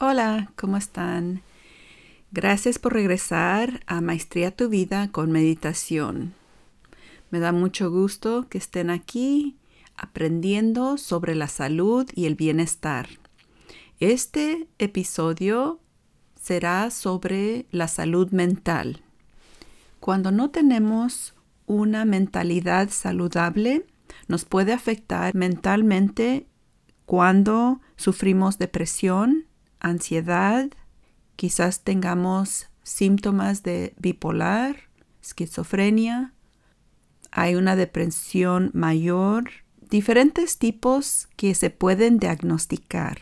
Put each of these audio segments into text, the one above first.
Hola, ¿cómo están? Gracias por regresar a Maestría tu Vida con Meditación. Me da mucho gusto que estén aquí aprendiendo sobre la salud y el bienestar. Este episodio será sobre la salud mental. Cuando no tenemos una mentalidad saludable, nos puede afectar mentalmente cuando sufrimos depresión, ansiedad, quizás tengamos síntomas de bipolar, esquizofrenia, hay una depresión mayor, diferentes tipos que se pueden diagnosticar.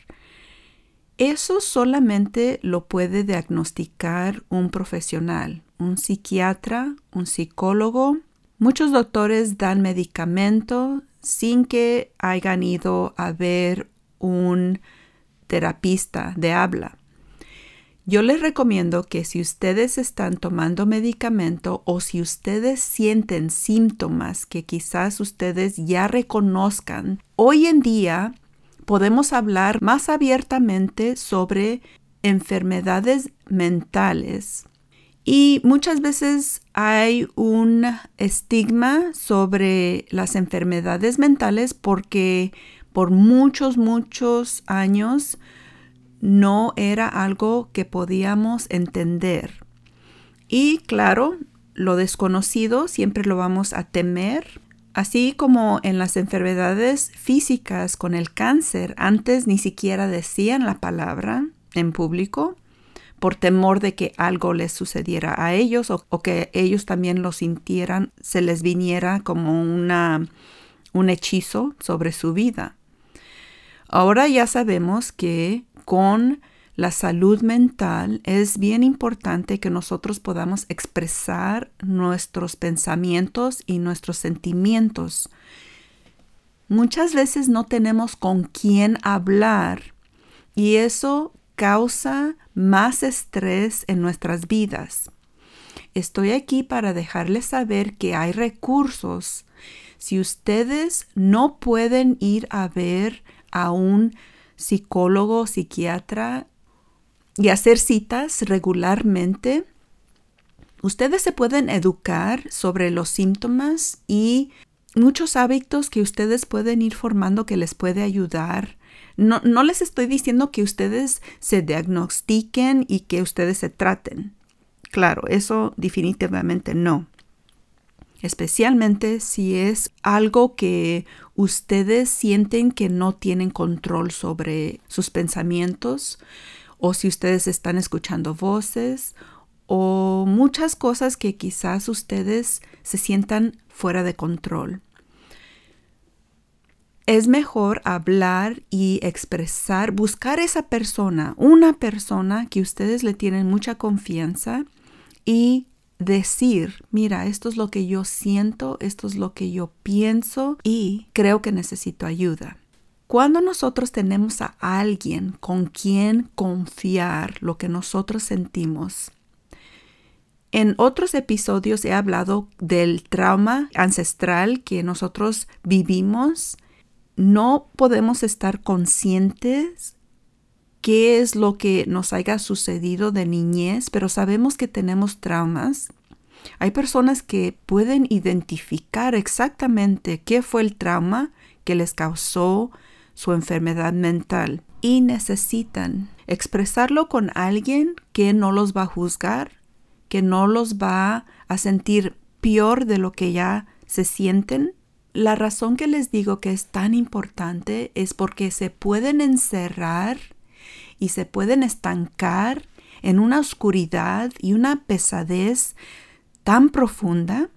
Eso solamente lo puede diagnosticar un profesional, un psiquiatra, un psicólogo. Muchos doctores dan medicamento sin que hayan ido a ver un terapista de habla. Yo les recomiendo que si ustedes están tomando medicamento o si ustedes sienten síntomas que quizás ustedes ya reconozcan, hoy en día podemos hablar más abiertamente sobre enfermedades mentales. Y muchas veces hay un estigma sobre las enfermedades mentales porque por muchos, muchos años no era algo que podíamos entender. Y claro, lo desconocido siempre lo vamos a temer, así como en las enfermedades físicas con el cáncer, antes ni siquiera decían la palabra en público por temor de que algo les sucediera a ellos o, que ellos también lo sintieran, se les viniera como una, un hechizo sobre su vida. Ahora ya sabemos que con la salud mental es bien importante que nosotros podamos expresar nuestros pensamientos y nuestros sentimientos. Muchas veces no tenemos con quién hablar y eso causa más estrés en nuestras vidas. Estoy aquí para dejarles saber que hay recursos. Si ustedes no pueden ir a ver a un psicólogo, psiquiatra y hacer citas regularmente, ustedes se pueden educar sobre los síntomas y muchos hábitos que ustedes pueden ir formando que les puede ayudar. No, no les estoy diciendo que ustedes se diagnostiquen y que ustedes se traten. Claro, eso definitivamente no especialmente si es algo que ustedes sienten que no tienen control sobre sus pensamientos o si ustedes están escuchando voces o muchas cosas que quizás ustedes se sientan fuera de control. Es mejor hablar y expresar, buscar esa persona, una persona que ustedes le tienen mucha confianza y decir, mira, esto es lo que yo siento, esto es lo que yo pienso y creo que necesito ayuda. Cuando nosotros tenemos a alguien con quien confiar lo que nosotros sentimos, en otros episodios he hablado del trauma ancestral que nosotros vivimos. No podemos estar conscientes qué es lo que nos haya sucedido de niñez, pero sabemos que tenemos traumas. Hay personas que pueden identificar exactamente qué fue el trauma que les causó su enfermedad mental y necesitan expresarlo con alguien que no los va a juzgar, que no los va a sentir peor de lo que ya se sienten. La razón que les digo que es tan importante es porque se pueden encerrar y se pueden estancar en una oscuridad y una pesadez tan profunda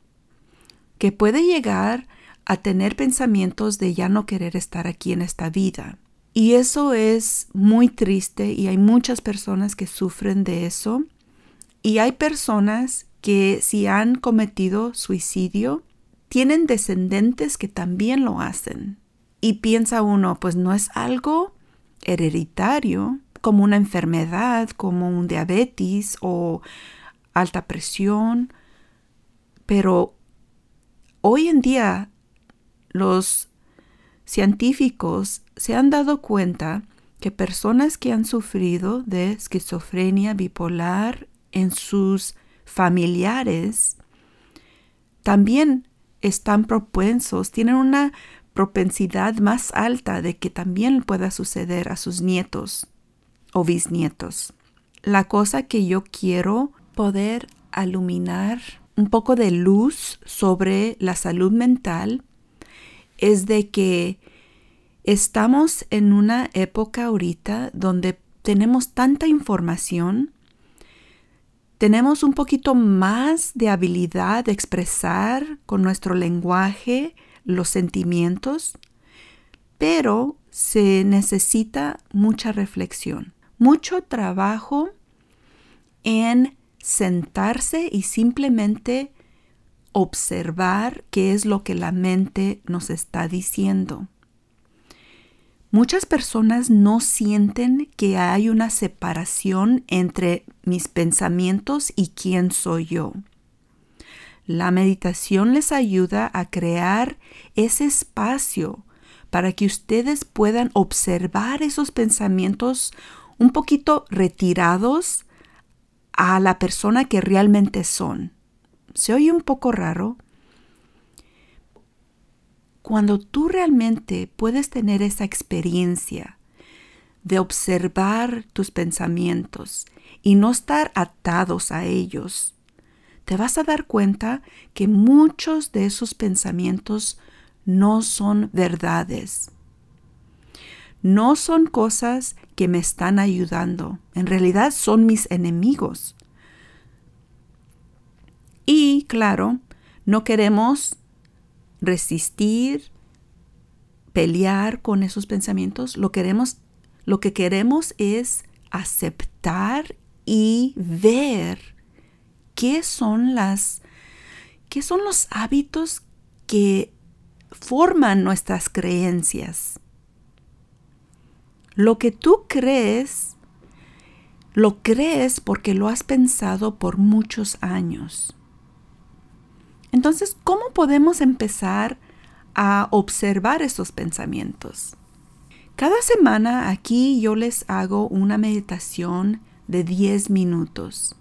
que puede llegar a tener pensamientos de ya no querer estar aquí en esta vida. Y eso es muy triste y hay muchas personas que sufren de eso. Y hay personas que si han cometido suicidio, tienen descendientes que también lo hacen. Y piensa uno, pues no es algo hereditario, como una enfermedad, como un diabetes o alta presión, pero hoy en día los científicos se han dado cuenta que personas que han sufrido de esquizofrenia bipolar en sus familiares también están propensos, tienen una propensidad más alta de que también pueda suceder a sus nietos o bisnietos. La cosa que yo quiero poder iluminar un poco de luz sobre la salud mental es de que estamos en una época ahorita donde tenemos tanta información, tenemos un poquito más de habilidad de expresar con nuestro lenguaje los sentimientos, pero se necesita mucha reflexión, mucho trabajo en sentarse y simplemente observar qué es lo que la mente nos está diciendo. Muchas personas no sienten que hay una separación entre mis pensamientos y quién soy yo. La meditación les ayuda a crear ese espacio para que ustedes puedan observar esos pensamientos un poquito retirados a la persona que realmente son. Se oye un poco raro. Cuando tú realmente puedes tener esa experiencia de observar tus pensamientos y no estar atados a ellos, te vas a dar cuenta que muchos de esos pensamientos no son verdades. No son cosas que me están ayudando. En realidad son mis enemigos. Y claro, no queremos resistir, pelear con esos pensamientos. Lo, queremos, lo que queremos es aceptar y ver qué son las qué son los hábitos que forman nuestras creencias. Lo que tú crees, lo crees porque lo has pensado por muchos años. Entonces, ¿cómo podemos empezar a observar esos pensamientos? Cada semana aquí yo les hago una meditación de 10 minutos.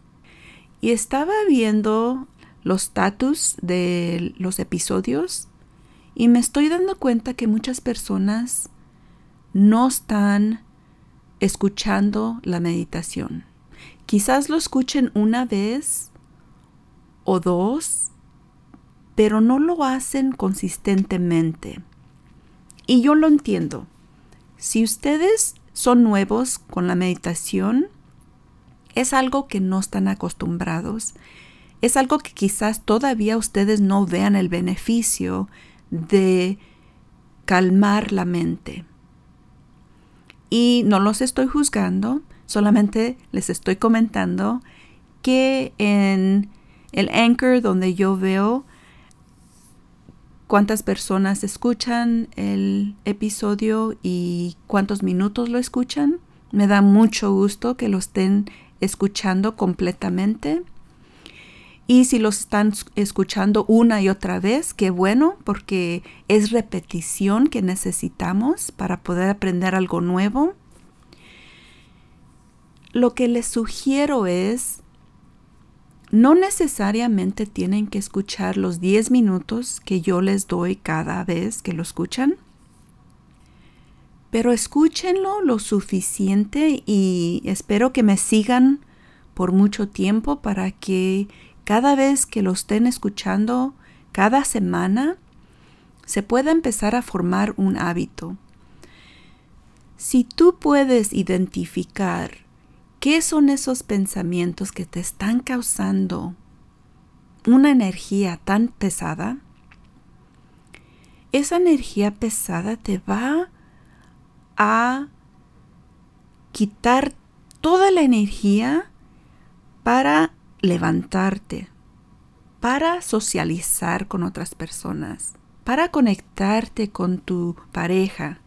Y estaba viendo los status de los episodios y me estoy dando cuenta que muchas personas no están escuchando la meditación. Quizás lo escuchen una vez o dos, pero no lo hacen consistentemente. Y yo lo entiendo. Si ustedes son nuevos con la meditación, es algo que no están acostumbrados. Es algo que quizás todavía ustedes no vean el beneficio de calmar la mente. Y no los estoy juzgando, solamente les estoy comentando que en el Anchor donde yo veo cuántas personas escuchan el episodio y cuántos minutos lo escuchan, me da mucho gusto que lo estén escuchando completamente. Y si los están escuchando una y otra vez, qué bueno, porque es repetición que necesitamos para poder aprender algo nuevo. Lo que les sugiero es, no necesariamente tienen que escuchar los 10 minutos que yo les doy cada vez que lo escuchan pero escúchenlo lo suficiente y espero que me sigan por mucho tiempo para que cada vez que lo estén escuchando, cada semana, se pueda empezar a formar un hábito. Si tú puedes identificar qué son esos pensamientos que te están causando una energía tan pesada, esa energía pesada te va a quitar toda la energía para levantarte, para socializar con otras personas, para conectarte con tu pareja,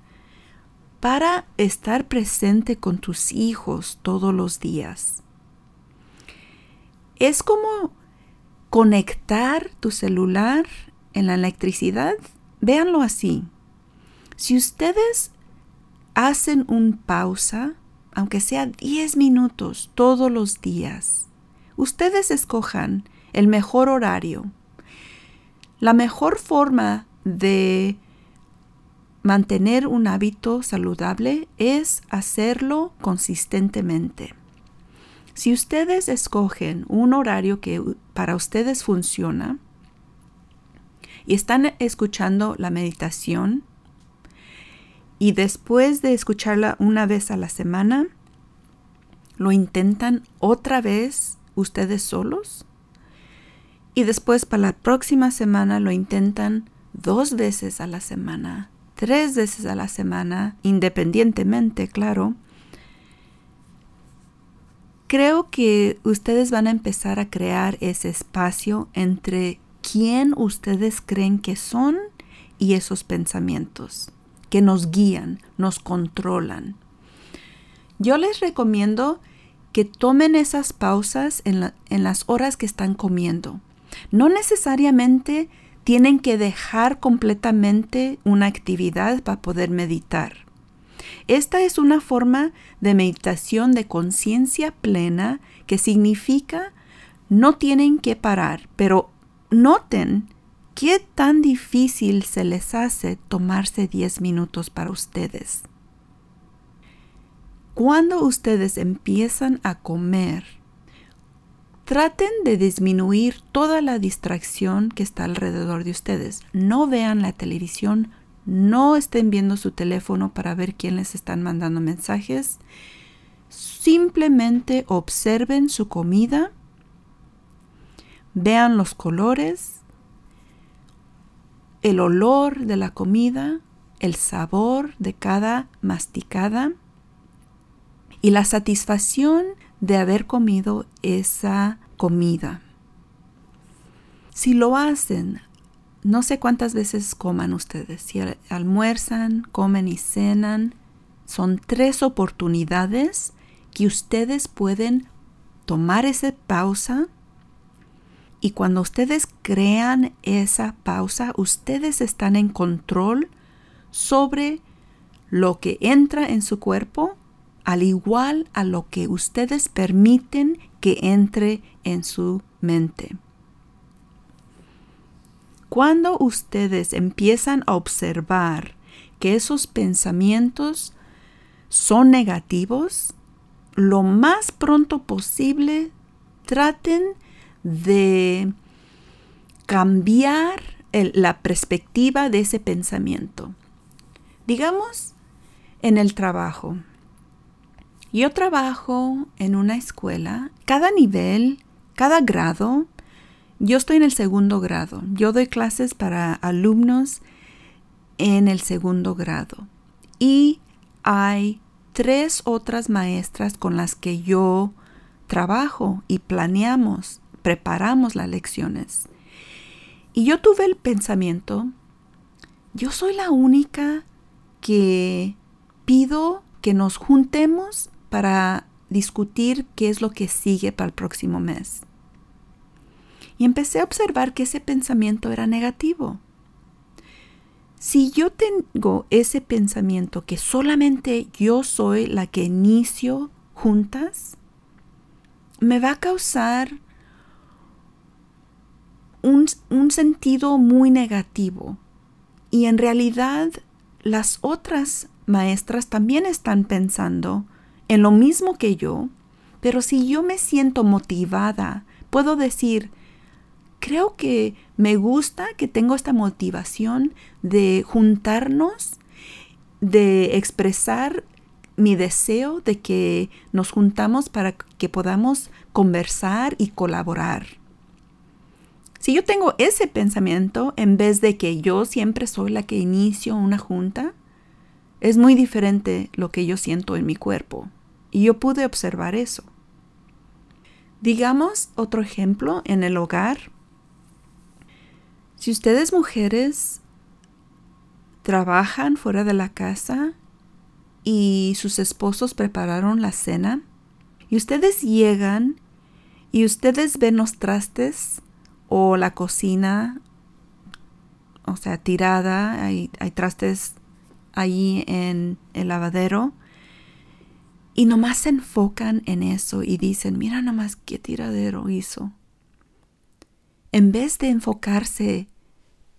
para estar presente con tus hijos todos los días. Es como conectar tu celular en la electricidad. Véanlo así. Si ustedes hacen un pausa, aunque sea 10 minutos todos los días, ustedes escojan el mejor horario. La mejor forma de mantener un hábito saludable es hacerlo consistentemente. Si ustedes escogen un horario que para ustedes funciona y están escuchando la meditación y después de escucharla una vez a la semana, lo intentan otra vez ustedes solos y después para la próxima semana lo intentan dos veces a la semana, tres veces a la semana, independientemente, claro. Creo que ustedes van a empezar a crear ese espacio entre quién ustedes creen que son y esos pensamientos que nos guían, nos controlan. Yo les recomiendo que tomen esas pausas en, las horas que están comiendo. No necesariamente tienen que dejar completamente una actividad para poder meditar. Esta es una forma de meditación de conciencia plena que significa no tienen que parar, pero noten qué tan difícil se les hace tomarse 10 minutos para ustedes. Cuando ustedes empiezan a comer, traten de disminuir toda la distracción que está alrededor de ustedes. No vean la televisión, no estén viendo su teléfono para ver quién les están mandando mensajes. Simplemente observen su comida, vean los colores, el olor de la comida, el sabor de cada masticada y la satisfacción de haber comido esa comida. Si lo hacen, no sé cuántas veces coman ustedes, si almuerzan, comen y cenan, son tres oportunidades que ustedes pueden tomar esa pausa y cuando ustedes crean esa pausa, ustedes están en control sobre lo que entra en su cuerpo al igual a lo que ustedes permiten que entre en su mente. Cuando ustedes empiezan a observar que esos pensamientos son negativos, lo más pronto posible traten de cambiar la perspectiva de ese pensamiento. Digamos, en el trabajo. Yo trabajo en una escuela, cada nivel, cada grado, yo estoy en el segundo grado, yo doy clases para alumnos en el segundo grado y hay tres otras maestras con las que yo trabajo y planeamos, preparamos las lecciones. Y yo tuve el pensamiento, yo soy la única que pido que nos juntemos para discutir qué es lo que sigue para el próximo mes. Y empecé a observar que ese pensamiento era negativo. Si yo tengo ese pensamiento que solamente yo soy la que inicio juntas, me va a causar un, un, sentido muy negativo. Y en realidad las otras maestras también están pensando en lo mismo que yo, pero si yo me siento motivada, puedo decir, creo que me gusta que tengo esta motivación de juntarnos, de expresar mi deseo de que nos juntamos para que podamos conversar y colaborar. Si yo tengo ese pensamiento, en vez de que yo siempre soy la que inicio una junta, es muy diferente lo que yo siento en mi cuerpo. Y yo pude observar eso. Digamos otro ejemplo en el hogar. Si ustedes mujeres trabajan fuera de la casa y sus esposos prepararon la cena y ustedes llegan y ustedes ven los trastes o la cocina, o sea, tirada, hay, hay trastes allí en el lavadero y nomás se enfocan en eso y dicen, mira nomás qué tiradero hizo. En vez de enfocarse,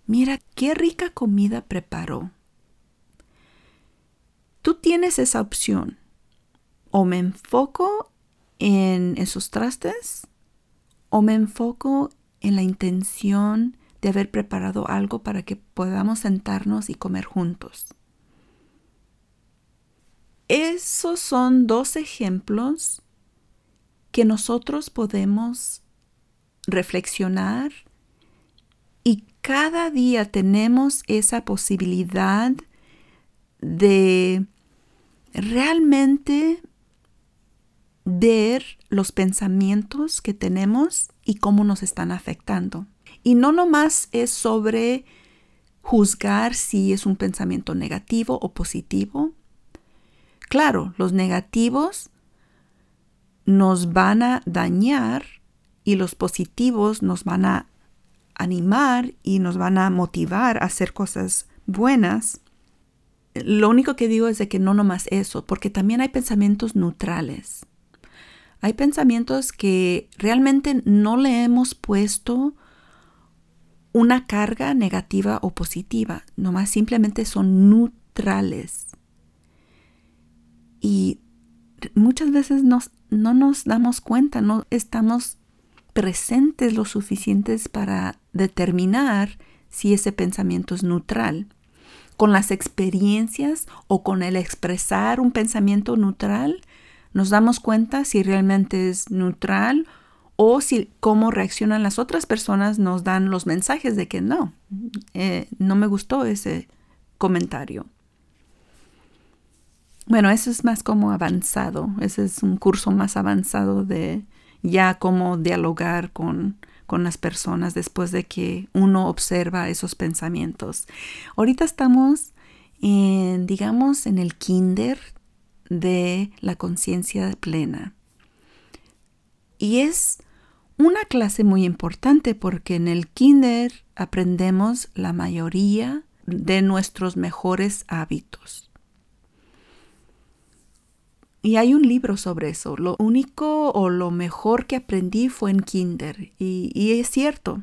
mira qué rica comida preparó. Tú tienes esa opción. O me enfoco en esos trastes o me enfoco en la intención de haber preparado algo para que podamos sentarnos y comer juntos. Esos son dos ejemplos que nosotros podemos reflexionar y cada día tenemos esa posibilidad de realmente ver los pensamientos que tenemos y cómo nos están afectando. Y no nomás es sobre juzgar si es un pensamiento negativo o positivo. Claro, los negativos nos van a dañar y los positivos nos van a animar y nos van a motivar a hacer cosas buenas. Lo único que digo es de que no nomás eso, porque también hay pensamientos neutrales. Hay pensamientos que realmente no le hemos puesto una carga negativa o positiva, nomás simplemente son neutrales. Y muchas veces no nos damos cuenta, no estamos presentes lo suficientes para determinar si ese pensamiento es neutral. Con las experiencias o con el expresar un pensamiento neutral, nos damos cuenta si realmente es neutral o si cómo reaccionan las otras personas nos dan los mensajes de que no, eh, no me gustó ese comentario. Bueno, eso es más como avanzado, ese es un curso más avanzado de ya cómo dialogar con, con las personas después de que uno observa esos pensamientos. Ahorita estamos en, digamos, en el kinder de la conciencia plena. Y es una clase muy importante porque en el kinder aprendemos la mayoría de nuestros mejores hábitos. Y hay un libro sobre eso. Lo único o lo mejor que aprendí fue en kinder. Y, es cierto.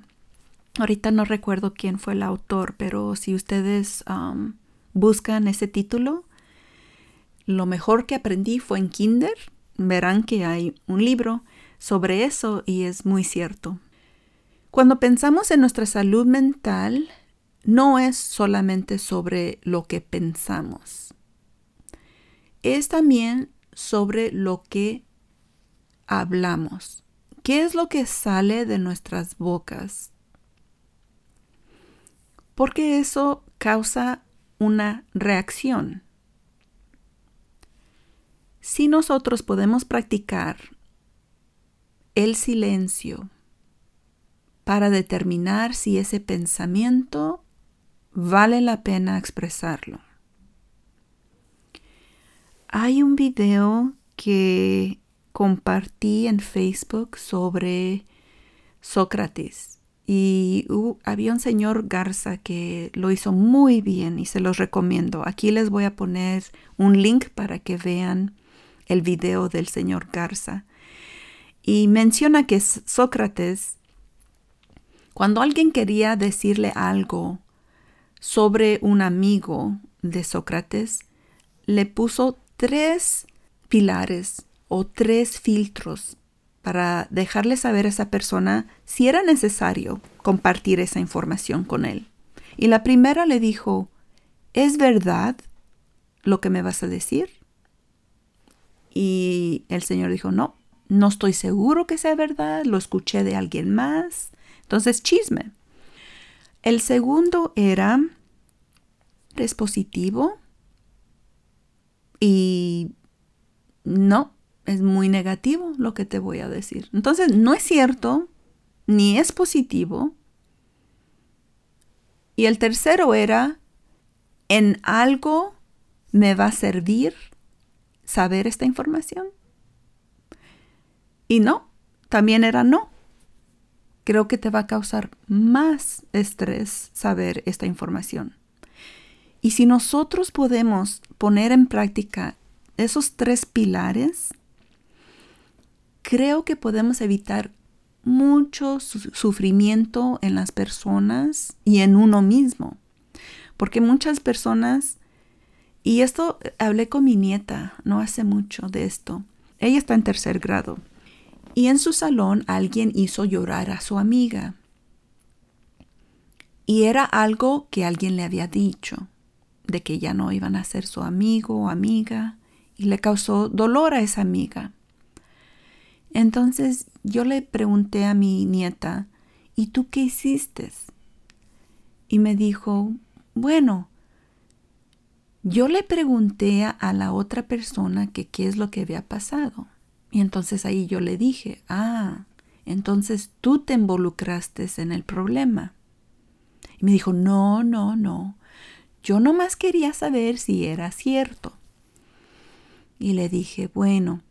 Ahorita no recuerdo quién fue el autor, pero si ustedes buscan ese título, lo mejor que aprendí fue en kinder. Verán que hay un libro sobre eso y es muy cierto. Cuando pensamos en nuestra salud mental, no es solamente sobre lo que pensamos. Es también sobre lo que hablamos. ¿Qué es lo que sale de nuestras bocas? Porque eso causa una reacción. Si nosotros podemos practicar el silencio para determinar si ese pensamiento vale la pena expresarlo. Hay un video que compartí en Facebook sobre Sócrates y había un señor Garza que lo hizo muy bien y se los recomiendo. Aquí les voy a poner un link para que vean el video del señor Garza. Y menciona que Sócrates, cuando alguien quería decirle algo sobre un amigo de Sócrates, le puso tres pilares o tres filtros para dejarle saber a esa persona si era necesario compartir esa información con él. Y la primera le dijo, ¿es verdad lo que me vas a decir? Y el Señor dijo, no, no estoy seguro que sea verdad, lo escuché de alguien más. Entonces, chisme. El segundo era, ¿es positivo? Y no, es muy negativo lo que te voy a decir. Entonces, no es cierto, ni es positivo. Y el tercero era, en algo me va a servir saber esta información. Y no, también era no. Creo que te va a causar más estrés saber esta información. Y si nosotros podemos poner en práctica esos tres pilares, creo que podemos evitar mucho sufrimiento en las personas y en uno mismo. Porque muchas personas, y esto hablé con mi nieta no hace mucho de esto, ella está en tercer grado, y en su salón alguien hizo llorar a su amiga. Y era algo que alguien le había dicho, de que ya no iban a ser su amigo o amiga, y le causó dolor a esa amiga. Entonces yo le pregunté a mi nieta, ¿y tú qué hiciste? Y me dijo, bueno, yo le pregunté a la otra persona que qué es lo que había pasado. Y entonces ahí yo le dije, ah, entonces tú te involucraste en el problema. Y me dijo, no, no, no. Yo nomás quería saber si era cierto. Y le dije, bueno,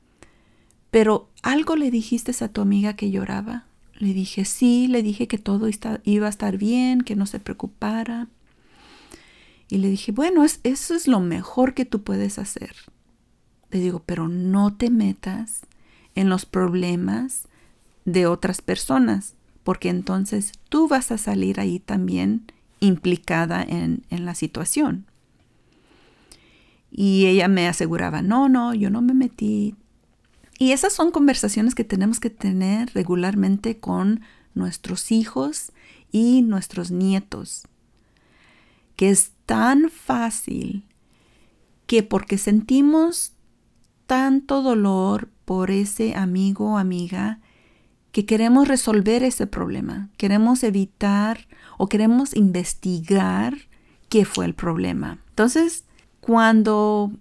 pero algo le dijiste a tu amiga que lloraba. Le dije, sí, le dije que todo iba a estar bien, que no se preocupara. Y le dije, bueno, eso es lo mejor que tú puedes hacer. Le digo, pero no te metas en los problemas de otras personas, porque entonces tú vas a salir ahí también implicada en, en la situación. Y ella me aseguraba, no, no, yo no me metí, y esas son conversaciones que tenemos que tener regularmente con nuestros hijos y nuestros nietos. Que es tan fácil que porque sentimos tanto dolor por ese amigo o amiga, que queremos resolver ese problema, queremos evitar o queremos investigar qué fue el problema. Entonces, cuando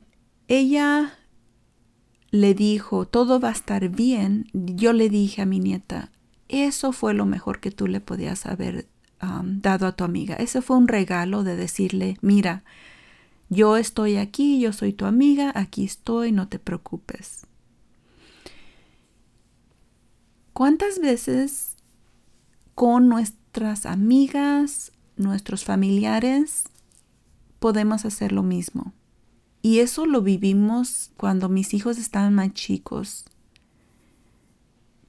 ella le dijo, todo va a estar bien, yo le dije a mi nieta, eso fue lo mejor que tú le podías haber um, dado a tu amiga. Ese fue un regalo de decirle, mira, yo estoy aquí, yo soy tu amiga, aquí estoy, no te preocupes. ¿Cuántas veces con nuestras amigas, nuestros familiares, podemos hacer lo mismo? Y eso lo vivimos cuando mis hijos estaban más chicos,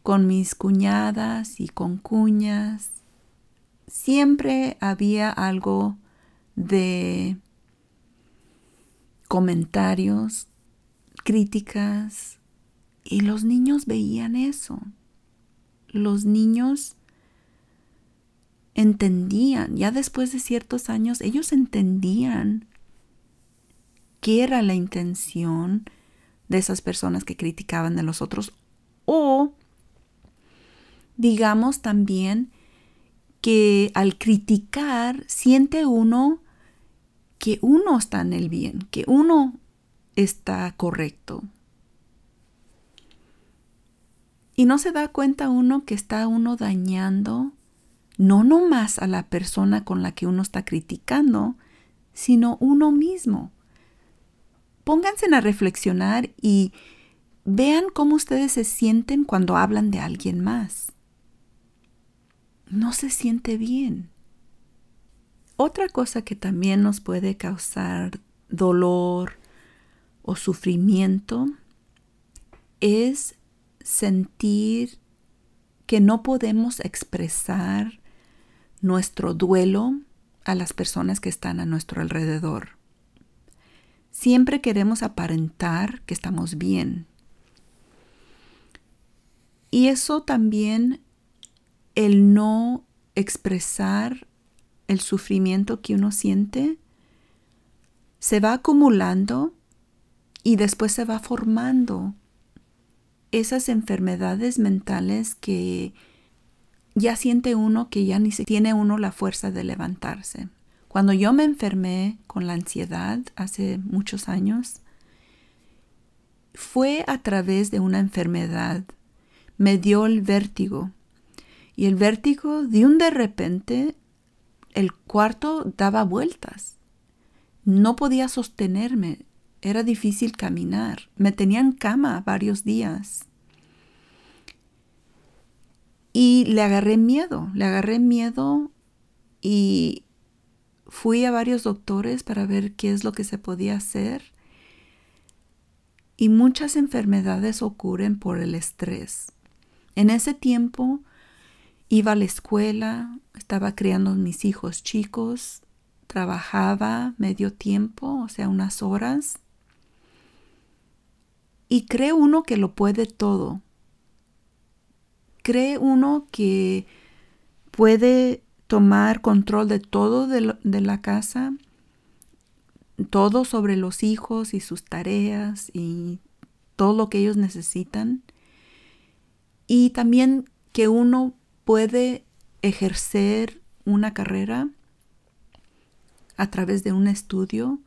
con mis cuñadas y con cuñas. Siempre había algo de comentarios, críticas, y los niños veían eso. Los niños entendían, ya después de ciertos años, ellos entendían qué era la intención de esas personas que criticaban de los otros o digamos también que al criticar siente uno que uno está en el bien, que uno está correcto. Y no se da cuenta uno que está uno dañando no nomás a la persona con la que uno está criticando, sino uno mismo pónganse a reflexionar y vean cómo ustedes se sienten cuando hablan de alguien más. No se siente bien. Otra cosa que también nos puede causar dolor o sufrimiento es sentir que no podemos expresar nuestro duelo a las personas que están a nuestro alrededor. Siempre queremos aparentar que estamos bien. Y eso también, el no expresar el sufrimiento que uno siente, se va acumulando y después se va formando esas enfermedades mentales que ya siente uno que ya ni se tiene uno la fuerza de levantarse. Cuando yo me enfermé con la ansiedad hace muchos años, fue a través de una enfermedad. Me dio el vértigo. Y el vértigo, de un de repente, el cuarto daba vueltas. No podía sostenerme. Era difícil caminar. Me tenía en cama varios días. Y le agarré miedo. Le agarré miedo y fui a varios doctores para ver qué es lo que se podía hacer. Y muchas enfermedades ocurren por el estrés. En ese tiempo iba a la escuela, estaba criando a mis hijos chicos, trabajaba medio tiempo, o sea, unas horas. Y cree uno que lo puede todo. Cree uno que puede tomar control de todo de, de, la casa, todo sobre los hijos y sus tareas y todo lo que ellos necesitan. Y también que uno puede ejercer una carrera a través de un estudio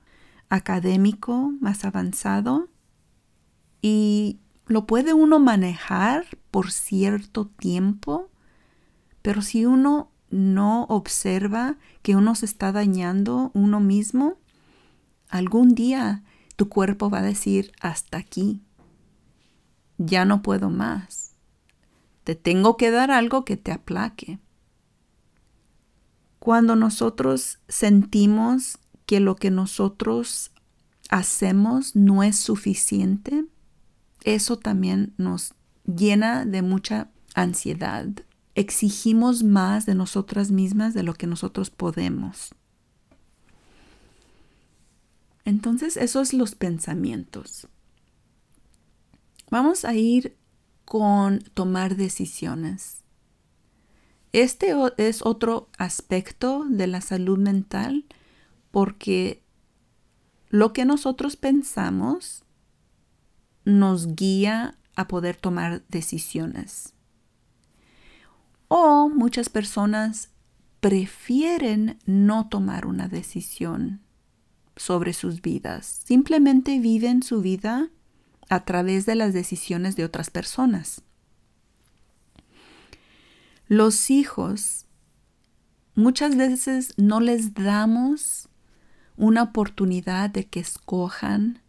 académico más avanzado y lo puede uno manejar por cierto tiempo, pero si uno no observa que uno se está dañando uno mismo, algún día tu cuerpo va a decir hasta aquí. Ya no puedo más. Te tengo que dar algo que te aplaque. Cuando nosotros sentimos que lo que nosotros hacemos no es suficiente, eso también nos llena de mucha ansiedad exigimos más de nosotras mismas de lo que nosotros podemos. Entonces, esos los pensamientos. Vamos a ir con tomar decisiones. Este es otro aspecto de la salud mental porque lo que nosotros pensamos nos guía a poder tomar decisiones. O muchas personas prefieren no tomar una decisión sobre sus vidas. Simplemente viven su vida a través de las decisiones de otras personas. Los hijos muchas veces no les damos una oportunidad de que escojan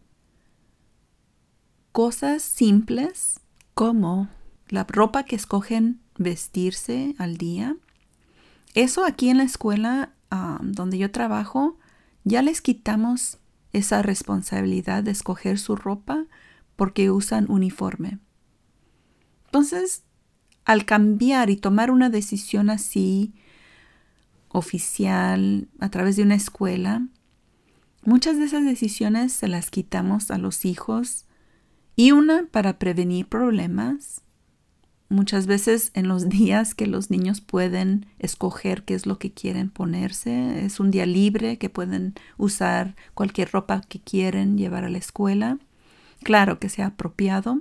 cosas simples como la ropa que escogen vestirse al día. Eso aquí en la escuela donde yo trabajo, ya les quitamos esa responsabilidad de escoger su ropa porque usan uniforme. Entonces, al cambiar y tomar una decisión así, oficial, a través de una escuela, muchas de esas decisiones se las quitamos a los hijos y una para prevenir problemas muchas veces en los días que los niños pueden escoger qué es lo que quieren ponerse. Es un día libre que pueden usar cualquier ropa que quieren llevar a la escuela. Claro que sea apropiado.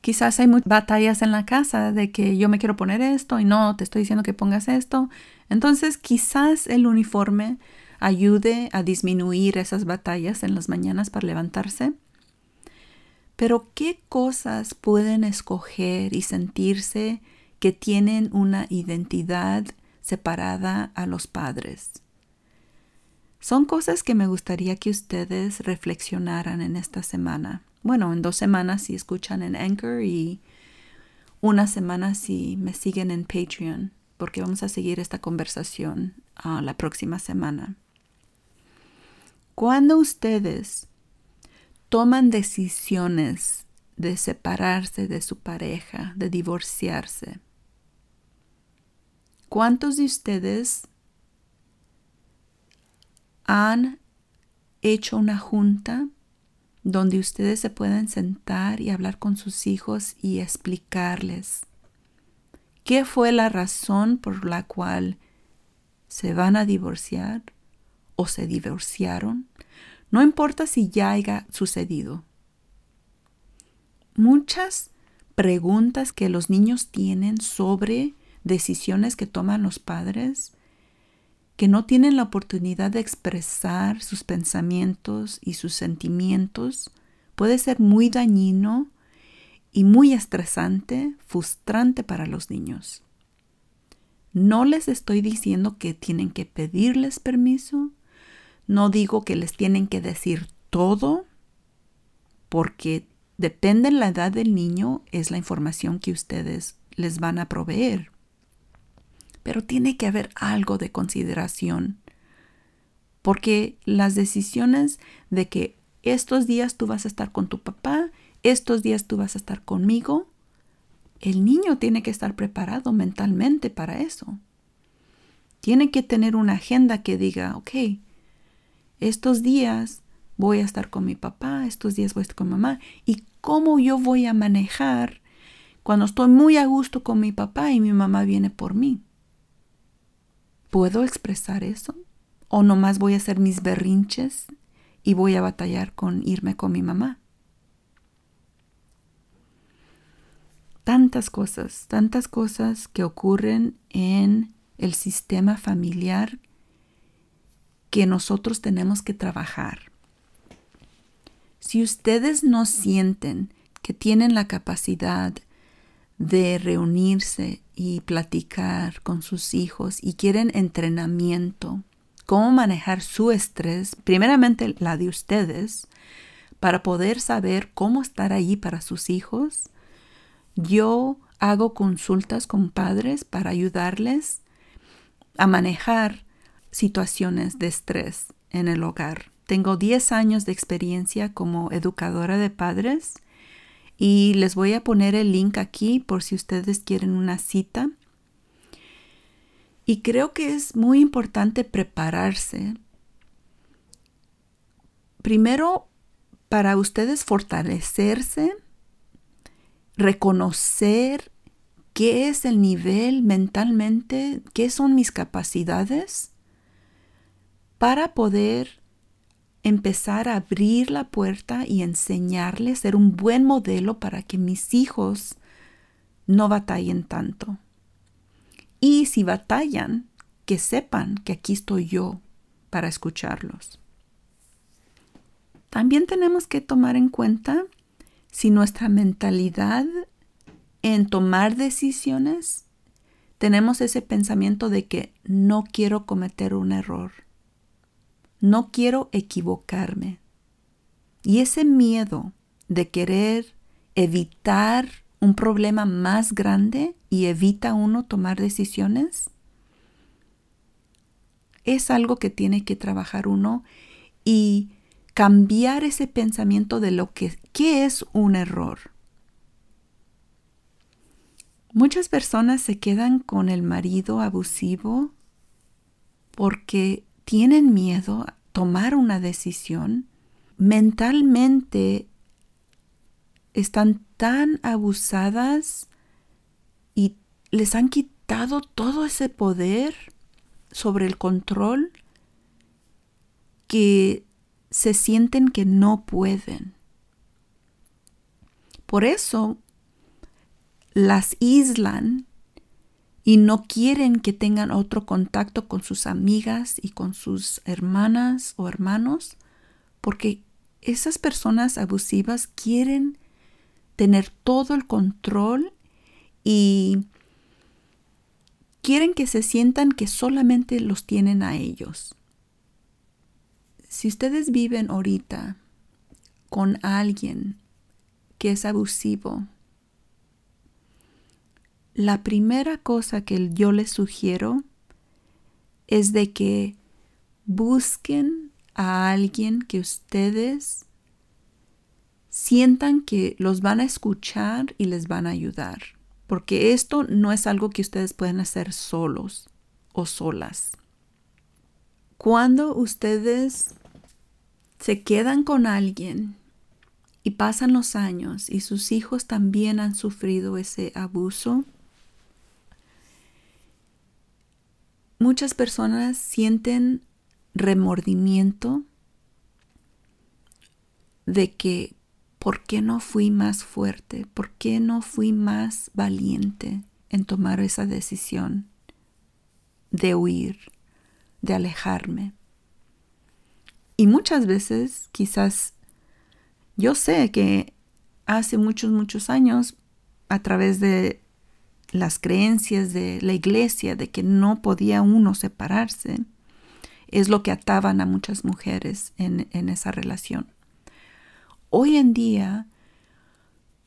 Quizás hay batallas en la casa de que yo me quiero poner esto y no, te estoy diciendo que pongas esto. Entonces quizás el uniforme ayude a disminuir esas batallas en las mañanas para levantarse. Pero ¿qué cosas pueden escoger y sentirse que tienen una identidad separada a los padres? Son cosas que me gustaría que ustedes reflexionaran en esta semana. Bueno, en dos semanas si escuchan en Anchor y una semana si me siguen en Patreon, porque vamos a seguir esta conversación uh, la próxima semana. Cuando ustedes toman decisiones de separarse de su pareja, de divorciarse. ¿Cuántos de ustedes han hecho una junta donde ustedes se pueden sentar y hablar con sus hijos y explicarles qué fue la razón por la cual se van a divorciar o se divorciaron? No importa si ya haya sucedido. Muchas preguntas que los niños tienen sobre decisiones que toman los padres, que no tienen la oportunidad de expresar sus pensamientos y sus sentimientos, puede ser muy dañino y muy estresante, frustrante para los niños. No les estoy diciendo que tienen que pedirles permiso, no digo que les tienen que decir todo, porque depende de la edad del niño, es la información que ustedes les van a proveer. pero tiene que haber algo de consideración. Porque las decisiones de que estos días tú vas a estar con tu papá, estos días tú vas a estar conmigo, el niño tiene que estar preparado mentalmente para eso. Tiene que tener una agenda que diga, ok, estos días voy a estar con mi papá, estos días voy a estar con mamá, y cómo yo voy a manejar cuando estoy muy a gusto con mi papá y mi mamá viene por mí. ¿Puedo expresar eso? ¿O nomás voy a hacer mis berrinches y voy a batallar con irme con mi mamá? Tantas cosas, tantas cosas que ocurren en el sistema familiar que nosotros tenemos que trabajar. Si ustedes no sienten que tienen la capacidad de reunirse y platicar con sus hijos y quieren entrenamiento, cómo manejar su estrés, primeramente la de ustedes, para poder saber cómo estar ahí para sus hijos, yo hago consultas con padres para ayudarles a manejar situaciones de estrés en el hogar. Tengo 10 años de experiencia como educadora de padres y les voy a poner el link aquí por si ustedes quieren una cita. Y creo que es muy importante prepararse. Primero, para ustedes fortalecerse, reconocer qué es el nivel mentalmente, qué son mis capacidades, para poder empezar a abrir la puerta y enseñarles, ser un buen modelo para que mis hijos no batallen tanto. Y si batallan, que sepan que aquí estoy yo para escucharlos. También tenemos que tomar en cuenta si nuestra mentalidad en tomar decisiones tenemos ese pensamiento de que no quiero cometer un error no quiero equivocarme. Y ese miedo de querer evitar un problema más grande y evita uno tomar decisiones, es algo que tiene que trabajar uno y cambiar ese pensamiento de lo que ¿qué es un error. Muchas personas se quedan con el marido abusivo porque tienen miedo a tomar una decisión, mentalmente están tan abusadas y les han quitado todo ese poder sobre el control que se sienten que no pueden. Por eso las islan y no quieren que tengan otro contacto con sus amigas y con sus hermanas o hermanos, porque esas personas abusivas quieren tener todo el control y quieren que se sientan que solamente los tienen a ellos. Si ustedes viven ahorita con alguien que es abusivo, la primera cosa que yo les sugiero es de que busquen a alguien que ustedes sientan que los van a escuchar y les van a ayudar, porque esto no es algo que ustedes pueden hacer solos o solas. Cuando ustedes se quedan con alguien y pasan los años y sus hijos también han sufrido ese abuso, Muchas personas sienten remordimiento de que ¿por qué no fui más fuerte? ¿Por qué no fui más valiente en tomar esa decisión de huir, de alejarme? Y muchas veces, quizás, yo sé que hace muchos, muchos años, a través de las creencias de la iglesia de que no podía uno separarse, es lo que ataban a muchas mujeres en, en esa relación. Hoy en día,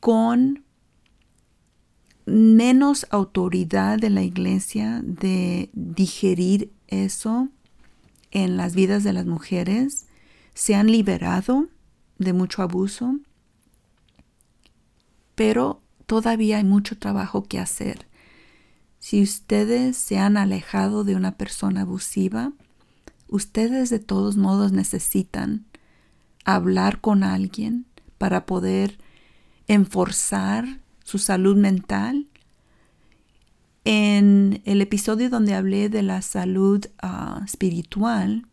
con menos autoridad de la iglesia de digerir eso en las vidas de las mujeres, se han liberado de mucho abuso, pero todavía hay mucho trabajo que hacer. Si ustedes se han alejado de una persona abusiva, ustedes de todos modos necesitan hablar con alguien para poder enforzar su salud mental. En el episodio donde hablé de la salud ah, espiritual,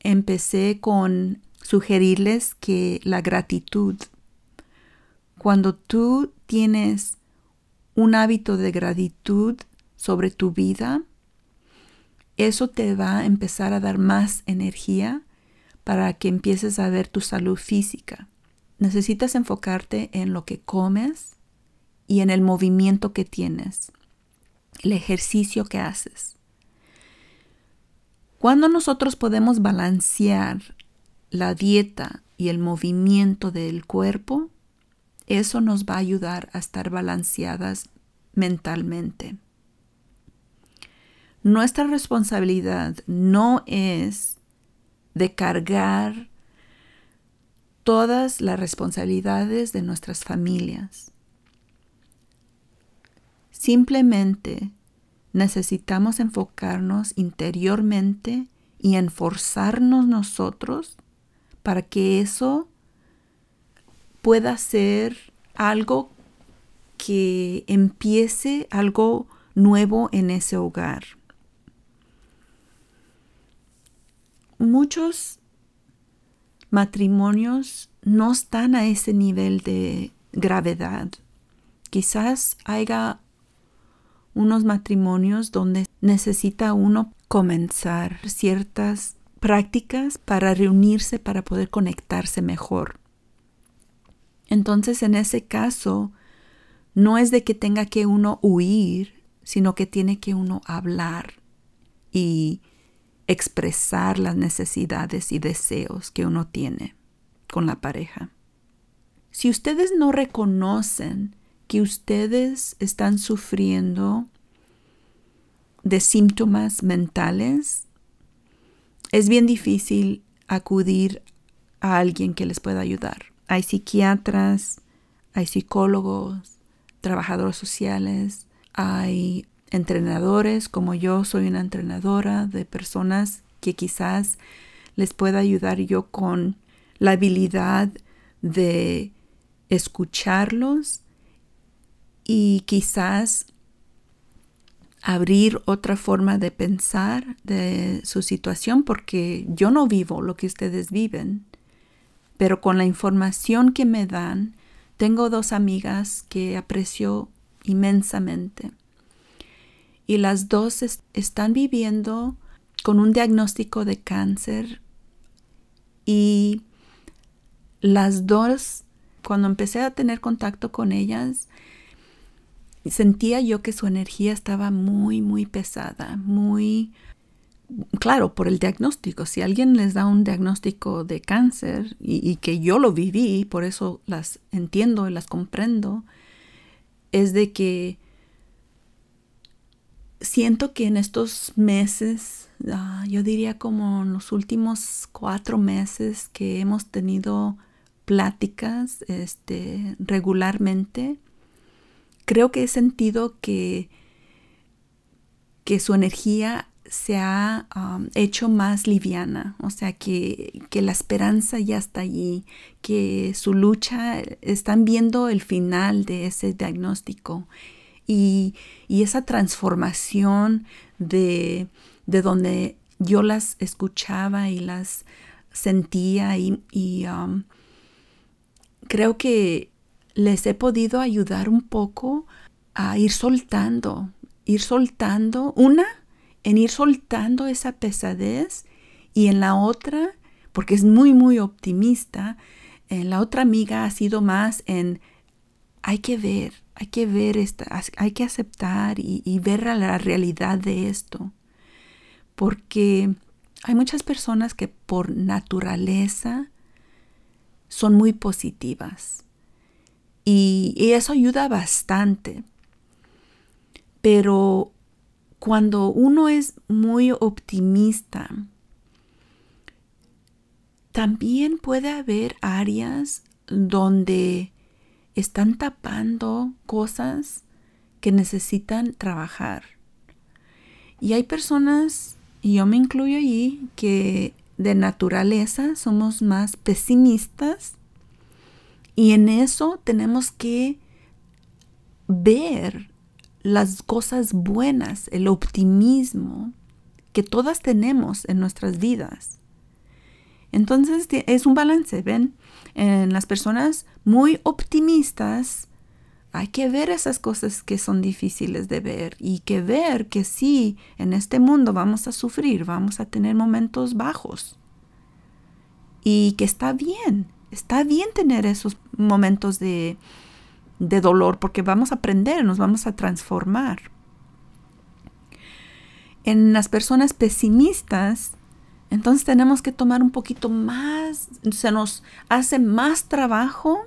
empecé con sugerirles que la gratitud, cuando tú tienes un hábito de gratitud sobre tu vida, eso te va a empezar a dar más energía para que empieces a ver tu salud física. Necesitas enfocarte en lo que comes y en el movimiento que tienes, el ejercicio que haces. Cuando nosotros podemos balancear la dieta y el movimiento del cuerpo, eso nos va a ayudar a estar balanceadas mentalmente. Nuestra responsabilidad no es de cargar todas las responsabilidades de nuestras familias. Simplemente necesitamos enfocarnos interiormente y enforzarnos nosotros para que eso pueda ser algo que empiece algo nuevo en ese hogar. muchos matrimonios no están a ese nivel de gravedad. Quizás haya unos matrimonios donde necesita uno comenzar ciertas prácticas para reunirse para poder conectarse mejor. Entonces, en ese caso, no es de que tenga que uno huir, sino que tiene que uno hablar y expresar las necesidades y deseos que uno tiene con la pareja. Si ustedes no reconocen que ustedes están sufriendo de síntomas mentales, es bien difícil acudir a alguien que les pueda ayudar. Hay psiquiatras, hay psicólogos, trabajadores sociales, hay entrenadores como yo soy una entrenadora de personas que quizás les pueda ayudar yo con la habilidad de escucharlos y quizás abrir otra forma de pensar de su situación porque yo no vivo lo que ustedes viven, pero con la información que me dan, tengo dos amigas que aprecio inmensamente. Y las dos están viviendo con un diagnóstico de cáncer y las dos, cuando empecé a tener contacto con ellas, sentía yo que su energía estaba muy, muy pesada, muy, claro, por el diagnóstico. Si alguien les da un diagnóstico de cáncer y, que yo lo viví, por eso las entiendo y las comprendo, es de que siento que en estos meses, ah, yo diría como en los últimos cuatro meses que hemos tenido pláticas este, regularmente, creo que he sentido que, que su energía se ha um, hecho más liviana, o sea, que, que, la esperanza ya está allí, que su lucha, están viendo el final de ese diagnóstico y, esa transformación de, donde yo las escuchaba y las sentía y, um, creo que les he podido ayudar un poco a ir soltando, ir soltando, una, en ir soltando esa pesadez y en la otra, porque es muy, muy optimista, en la otra amiga ha sido más en hay que ver, hay que ver, esta, hay que aceptar y, ver la realidad de esto. Porque hay muchas personas que por naturaleza son muy positivas. Y, y eso ayuda bastante. Pero cuando uno es muy optimista, también puede haber áreas donde están tapando cosas que necesitan trabajar. Y hay personas, y yo me incluyo allí, que de naturaleza somos más pesimistas y en eso tenemos que ver las cosas buenas, el optimismo que todas tenemos en nuestras vidas. Entonces es un balance, ¿ven? En las personas muy optimistas hay que ver esas cosas que son difíciles de ver y que ver que sí, en este mundo vamos a sufrir, vamos a tener momentos bajos. Y que está bien, está bien tener esos momentos de, de dolor porque vamos a aprender, nos vamos a transformar. En las personas pesimistas, entonces tenemos que tomar un poquito más, se nos hace más trabajo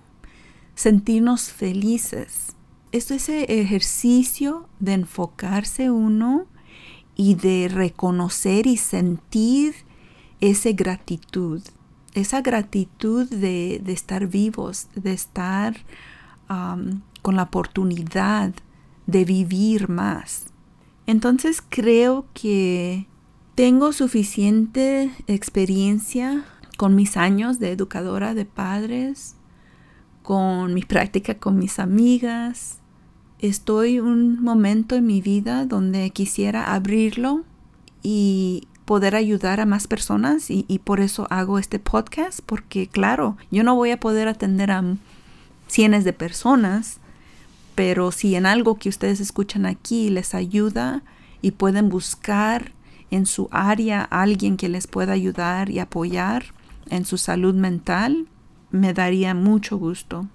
sentirnos felices. Es ese ejercicio de enfocarse uno y de reconocer y sentir esa gratitud, esa gratitud de, estar vivos, de estar con la oportunidad de vivir más. Entonces creo que tengo suficiente experiencia con mis años de educadora de padres con mi práctica con mis amigas. Estoy un momento en mi vida donde quisiera abrirlo y poder ayudar a más personas y, por eso hago este podcast porque claro, yo no voy a poder atender a cientos de personas, pero si en algo que ustedes escuchan aquí les ayuda y pueden buscar en su área alguien que les pueda ayudar y apoyar en su salud mental, me daría mucho gusto.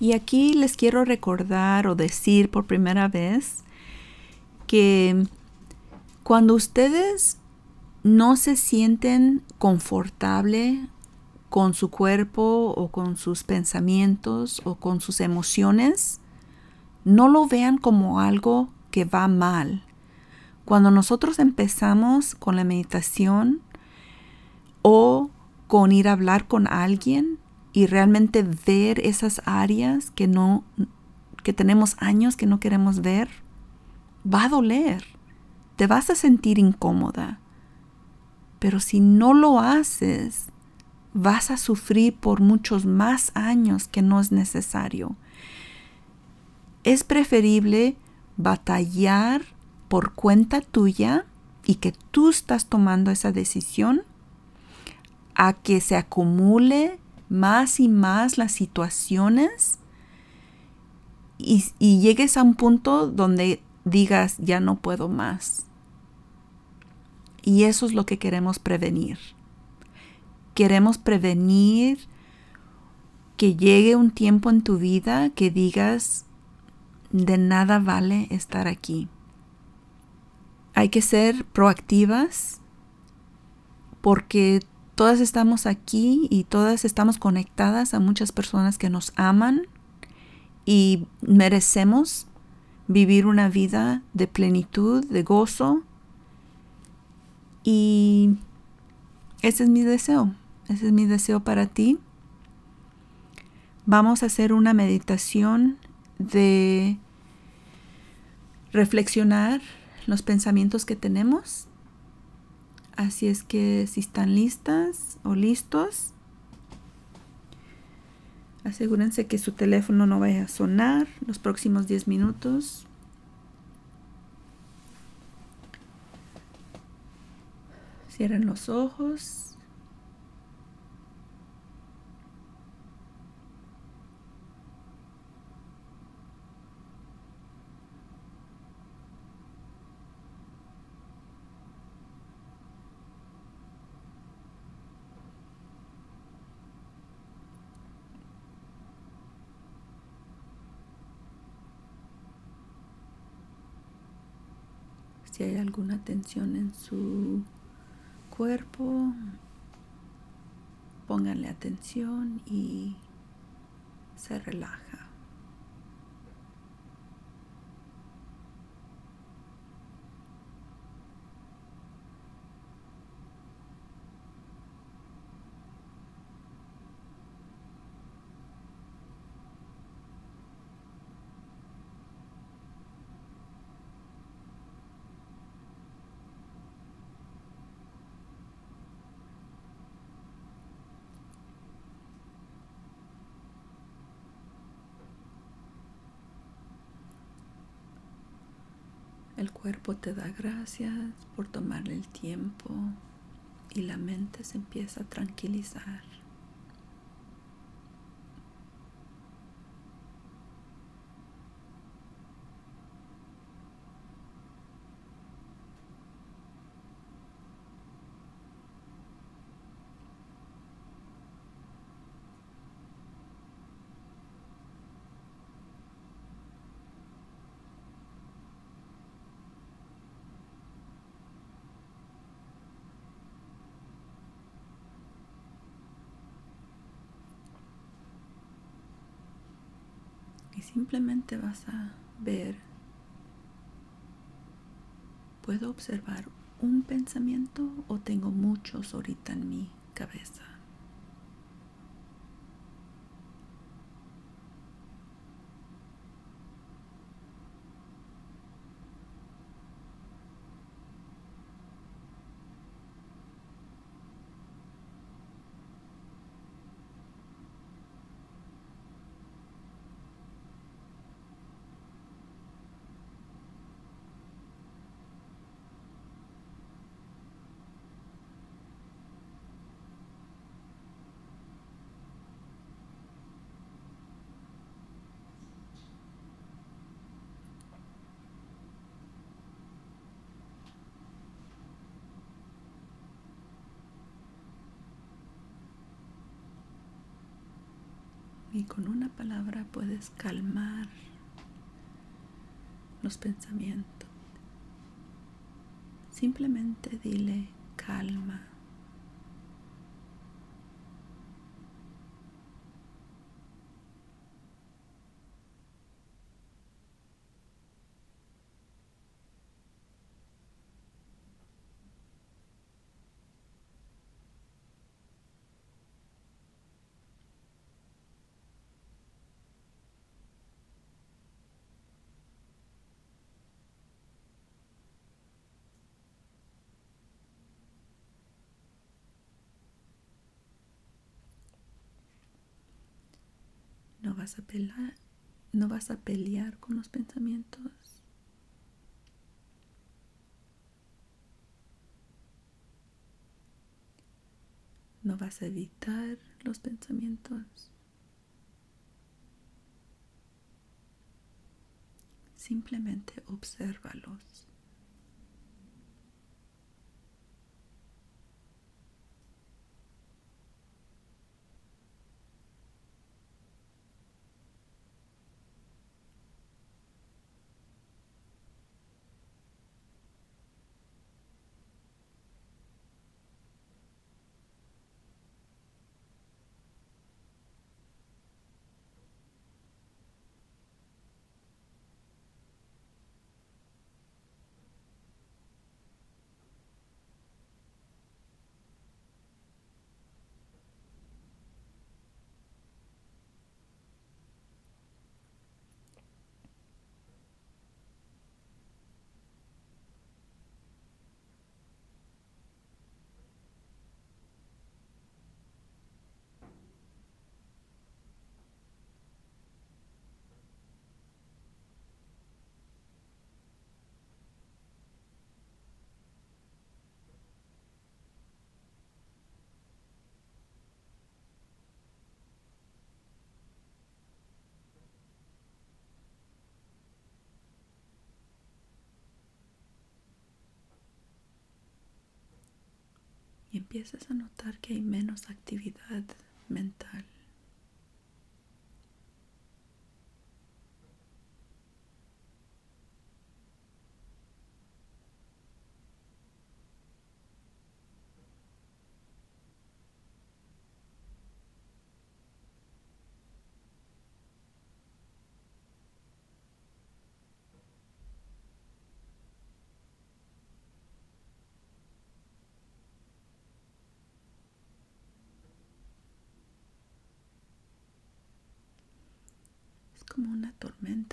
Y aquí les quiero recordar o decir por primera vez que cuando ustedes no se sienten confortable con su cuerpo o con sus pensamientos o con sus emociones, no lo vean como algo que va mal. Cuando nosotros empezamos con la meditación o con ir a hablar con alguien y realmente ver esas áreas que no que tenemos años que no queremos ver, va a doler. Te vas a sentir incómoda. Pero si no lo haces, vas a sufrir por muchos más años que no es necesario. Es preferible batallar por cuenta tuya y que tú estás tomando esa decisión a que se acumule más y más las situaciones y, llegues a un punto donde digas, ya no puedo más. Y eso es lo que queremos prevenir. Queremos prevenir que llegue un tiempo en tu vida que digas, de nada vale estar aquí. Hay que ser proactivas porque Todas estamos aquí y todas estamos conectadas a muchas personas que nos aman y merecemos vivir una vida de plenitud, de gozo. Y ese es mi deseo, ese es mi deseo para ti. Vamos a hacer una meditación de reflexionar los pensamientos que tenemos Así es que si están listas o listos, asegúrense que su teléfono no vaya a sonar los próximos 10 minutos. Cierren los ojos. Si hay alguna tensión en su cuerpo, pónganle atención y se relaja. El cuerpo te da gracias por tomarle el tiempo y la mente se empieza a tranquilizar. y simplemente vas a ver, ¿puedo observar un pensamiento o tengo muchos ahorita en mi cabeza? y con una palabra puedes calmar los pensamientos. Simplemente dile calma. No vas a pelear, no vas a pelear con los pensamientos. No vas a evitar los pensamientos. Simplemente obsérvalos. y empiezas a notar que hay menos actividad mental. como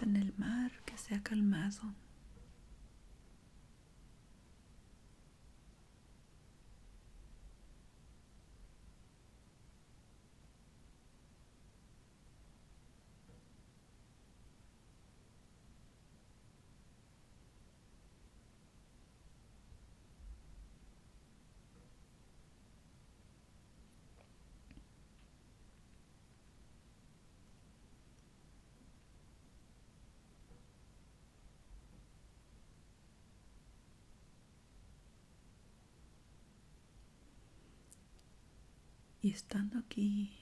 en el mar que se ha calmado. Y estando aquí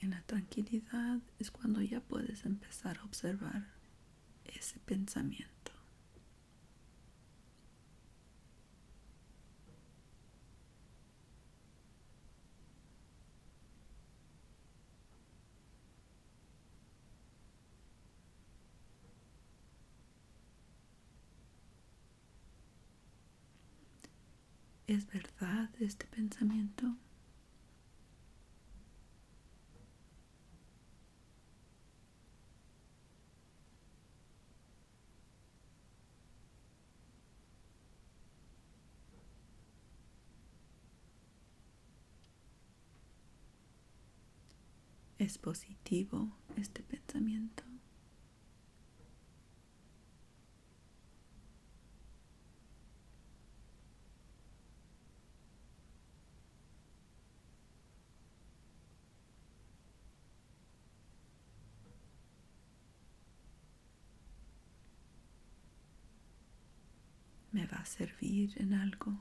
en la tranquilidad es cuando ya puedes empezar a observar ese pensamiento. ¿Es verdad este pensamiento? ¿Es positivo este pensamiento? ¿Me va a servir en algo?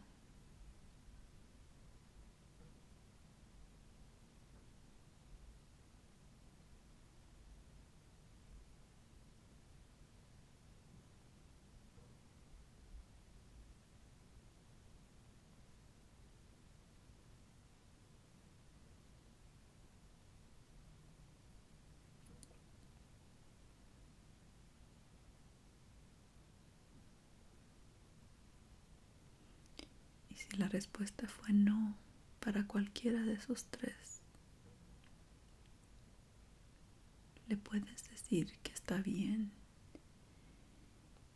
La respuesta fue no para cualquiera de esos tres, le puedes decir que está bien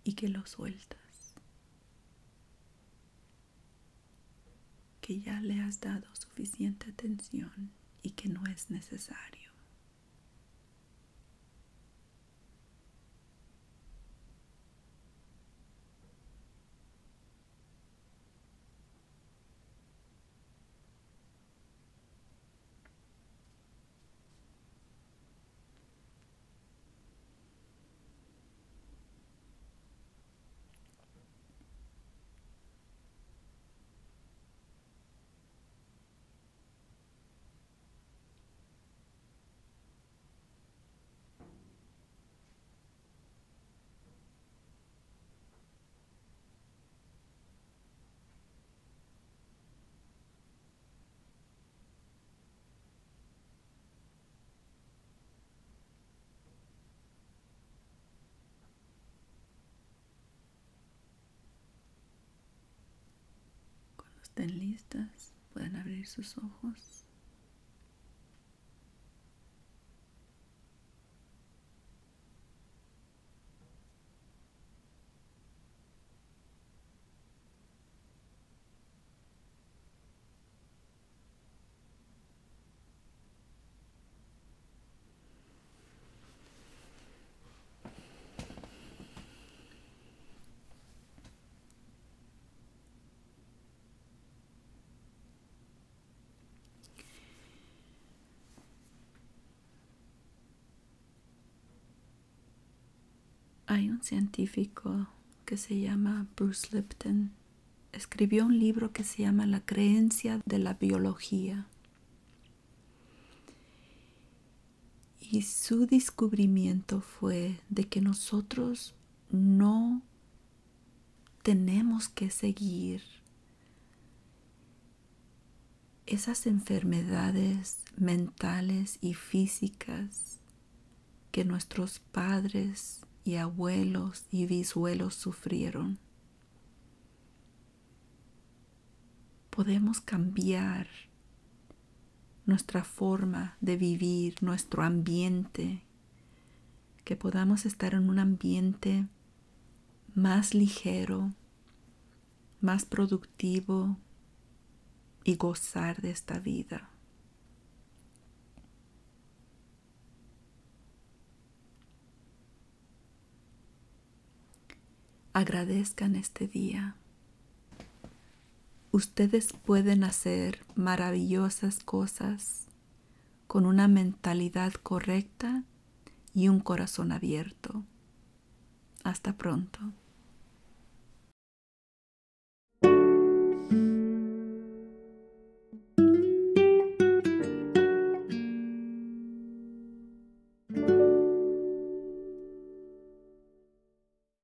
y que lo sueltas, que ya le has dado suficiente atención y que no es necesario. Estén listas, pueden abrir sus ojos. Hay un científico que se llama Bruce Lipton. Escribió un libro que se llama La creencia de la biología. Y su descubrimiento fue de que nosotros no tenemos que seguir esas enfermedades mentales y físicas que nuestros padres y abuelos y bisabuelos sufrieron. Podemos cambiar nuestra forma de vivir, nuestro ambiente, que podamos estar en un ambiente más ligero, más productivo y gozar de esta vida. Agradezcan este día. Ustedes pueden hacer maravillosas cosas con una mentalidad correcta y un corazón abierto. Hasta pronto.